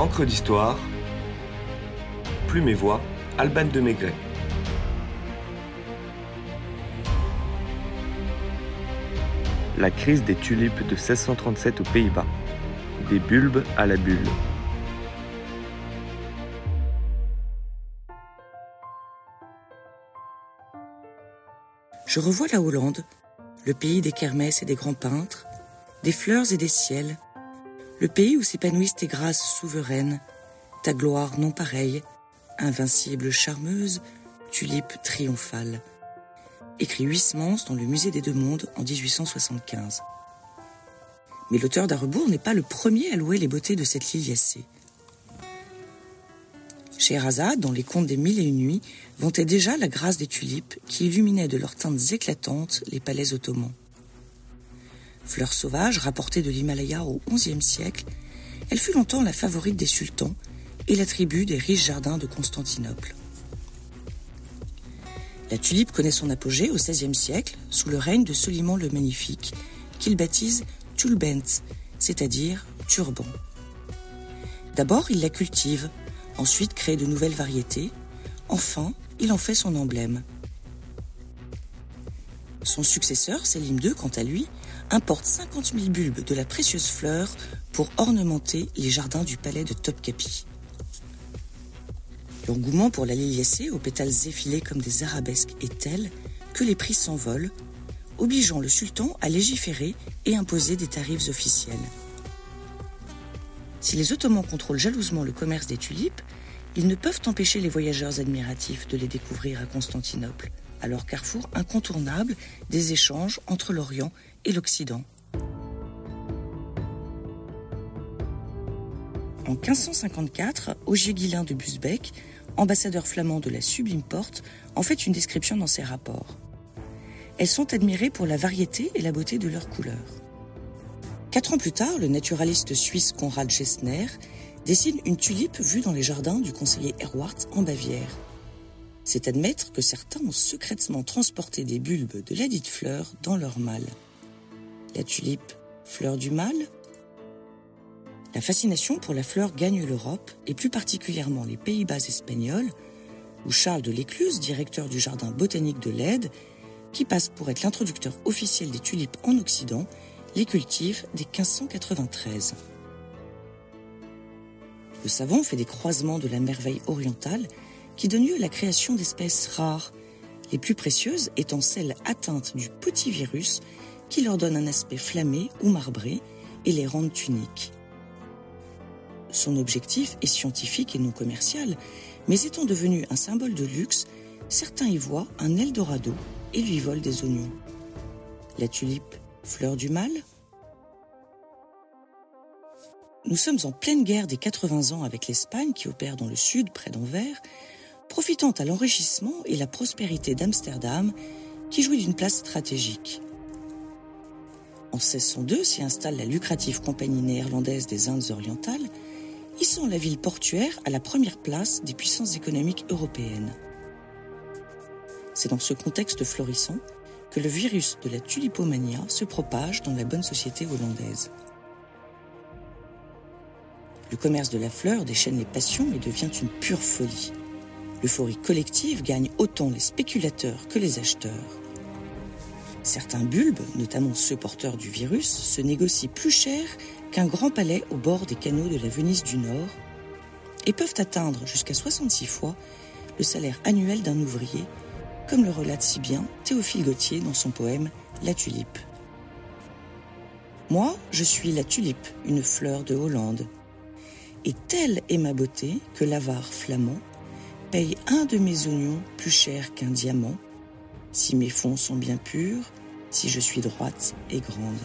Encre d'histoire, Plume et Voix, Alban de Maigret. La crise des tulipes de 1637 aux Pays-Bas. Des bulbes à la bulle. Je revois la Hollande, le pays des kermesses et des grands peintres, des fleurs et des ciels, le pays où s'épanouissent tes grâces souveraines, ta gloire non pareille, invincible charmeuse, tulipe triomphale. Écrit Huysmans dans le musée des deux mondes en 1875. Mais l'auteur d'Arrebourg n'est pas le premier à louer les beautés de cette liliacée. Scheherazade, dans les contes des mille et une nuits, vantait déjà la grâce des tulipes qui illuminaient de leurs teintes éclatantes les palais ottomans. Fleur sauvage rapportée de l'Himalaya au XIe siècle, elle fut longtemps la favorite des sultans et la tribu des riches jardins de Constantinople. La tulipe connaît son apogée au XVIe siècle sous le règne de Soliman le Magnifique, qu'il baptise Tulbent, c'est-à-dire turban. D'abord, il la cultive, ensuite crée de nouvelles variétés, enfin, il en fait son emblème. Son successeur, Selim II, quant à lui, importe 50 000 bulbes de la précieuse fleur pour ornementer les jardins du palais de Topkapi. L'engouement pour la liliacée aux pétales effilés comme des arabesques est tel que les prix s'envolent, obligeant le sultan à légiférer et imposer des tarifs officiels. Si les Ottomans contrôlent jalousement le commerce des tulipes, ils ne peuvent empêcher les voyageurs admiratifs de les découvrir à Constantinople, alors carrefour incontournable des échanges entre l'Orient et l'Occident. En 1554, Augier Guillain de Busbeck, ambassadeur flamand de la Sublime Porte, en fait une description dans ses rapports. Elles sont admirées pour la variété et la beauté de leurs couleurs. Quatre ans plus tard, le naturaliste suisse Konrad Gessner dessine une tulipe vue dans les jardins du conseiller Erwarth en Bavière. C'est admettre que certains ont secrètement transporté des bulbes de la dite fleur dans leur mâle. La tulipe, fleur du mal? La fascination pour la fleur gagne l'Europe, et plus particulièrement les Pays-Bas espagnols, où Charles de l'Écluse, directeur du jardin botanique de Leyde, qui passe pour être l'introducteur officiel des tulipes en Occident, les cultive dès 1593. Le savant fait des croisements de la merveille orientale qui donnent lieu à la création d'espèces rares, les plus précieuses étant celles atteintes du petit virus qui leur donne un aspect flammé ou marbré et les rendent uniques. Son objectif est scientifique et non commercial, mais étant devenu un symbole de luxe, certains y voient un Eldorado et lui volent des oignons. La tulipe, fleur du mal Nous sommes en pleine guerre des 80 ans avec l'Espagne qui opère dans le sud près d'Anvers, profitant à l'enrichissement et la prospérité d'Amsterdam qui jouit d'une place stratégique. En 1602 s'y installe la lucrative compagnie néerlandaise des Indes orientales, hissant la ville portuaire à la première place des puissances économiques européennes. C'est dans ce contexte florissant que le virus de la tulipomania se propage dans la bonne société hollandaise. Le commerce de la fleur déchaîne les passions et devient une pure folie. L'euphorie collective gagne autant les spéculateurs que les acheteurs. Certains bulbes, notamment ceux porteurs du virus, se négocient plus cher qu'un grand palais au bord des canaux de la Venise du Nord et peuvent atteindre jusqu'à 66 fois le salaire annuel d'un ouvrier, comme le relate si bien Théophile Gautier dans son poème La tulipe. Moi, je suis la tulipe, une fleur de Hollande. Et telle est ma beauté que l'avare flamand paye un de mes oignons plus cher qu'un diamant si mes fonds sont bien purs, si je suis droite et grande.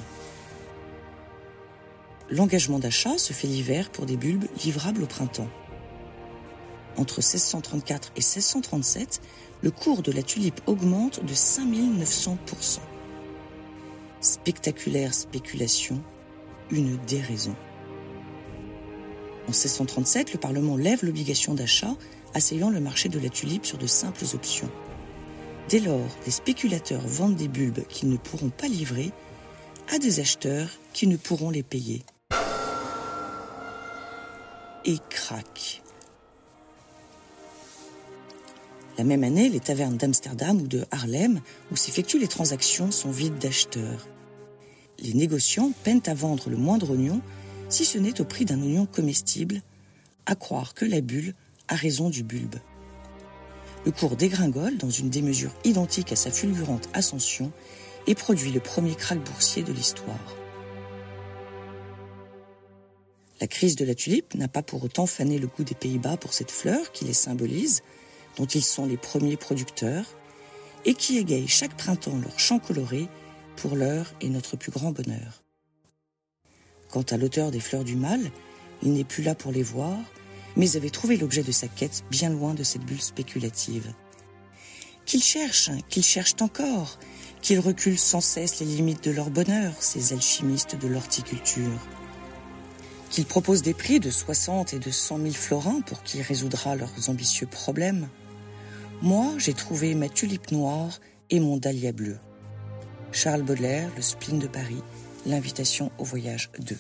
L'engagement d'achat se fait l'hiver pour des bulbes livrables au printemps. Entre 1634 et 1637, le cours de la tulipe augmente de 5900%. Spectaculaire spéculation, une déraison. En 1637, le Parlement lève l'obligation d'achat, asseyant le marché de la tulipe sur de simples options. Dès lors, les spéculateurs vendent des bulbes qu'ils ne pourront pas livrer à des acheteurs qui ne pourront les payer. et craquent. La même année, les tavernes d'Amsterdam ou de Harlem, où s'effectuent les transactions, sont vides d'acheteurs. Les négociants peinent à vendre le moindre oignon, si ce n'est au prix d'un oignon comestible, à croire que la bulle a raison du bulbe. Le cours dégringole dans une démesure identique à sa fulgurante ascension et produit le premier krach boursier de l'histoire. La crise de la tulipe n'a pas pour autant fané le goût des Pays-Bas pour cette fleur qui les symbolise, dont ils sont les premiers producteurs, et qui égayent chaque printemps leurs champs colorés pour l'heure et notre plus grand bonheur. Quant à l'auteur des fleurs du mal, il n'est plus là pour les voir, mais avait trouvé l'objet de sa quête bien loin de cette bulle spéculative. Qu'ils cherchent, qu'ils cherchent encore, qu'ils reculent sans cesse les limites de leur bonheur, ces alchimistes de l'horticulture. Qu'ils proposent des prix de 60 et de 100 000 florins pour qui résoudra leurs ambitieux problèmes. Moi, j'ai trouvé ma tulipe noire et mon dahlia bleu. Charles Baudelaire, Le spleen de Paris, l'invitation au voyage 2.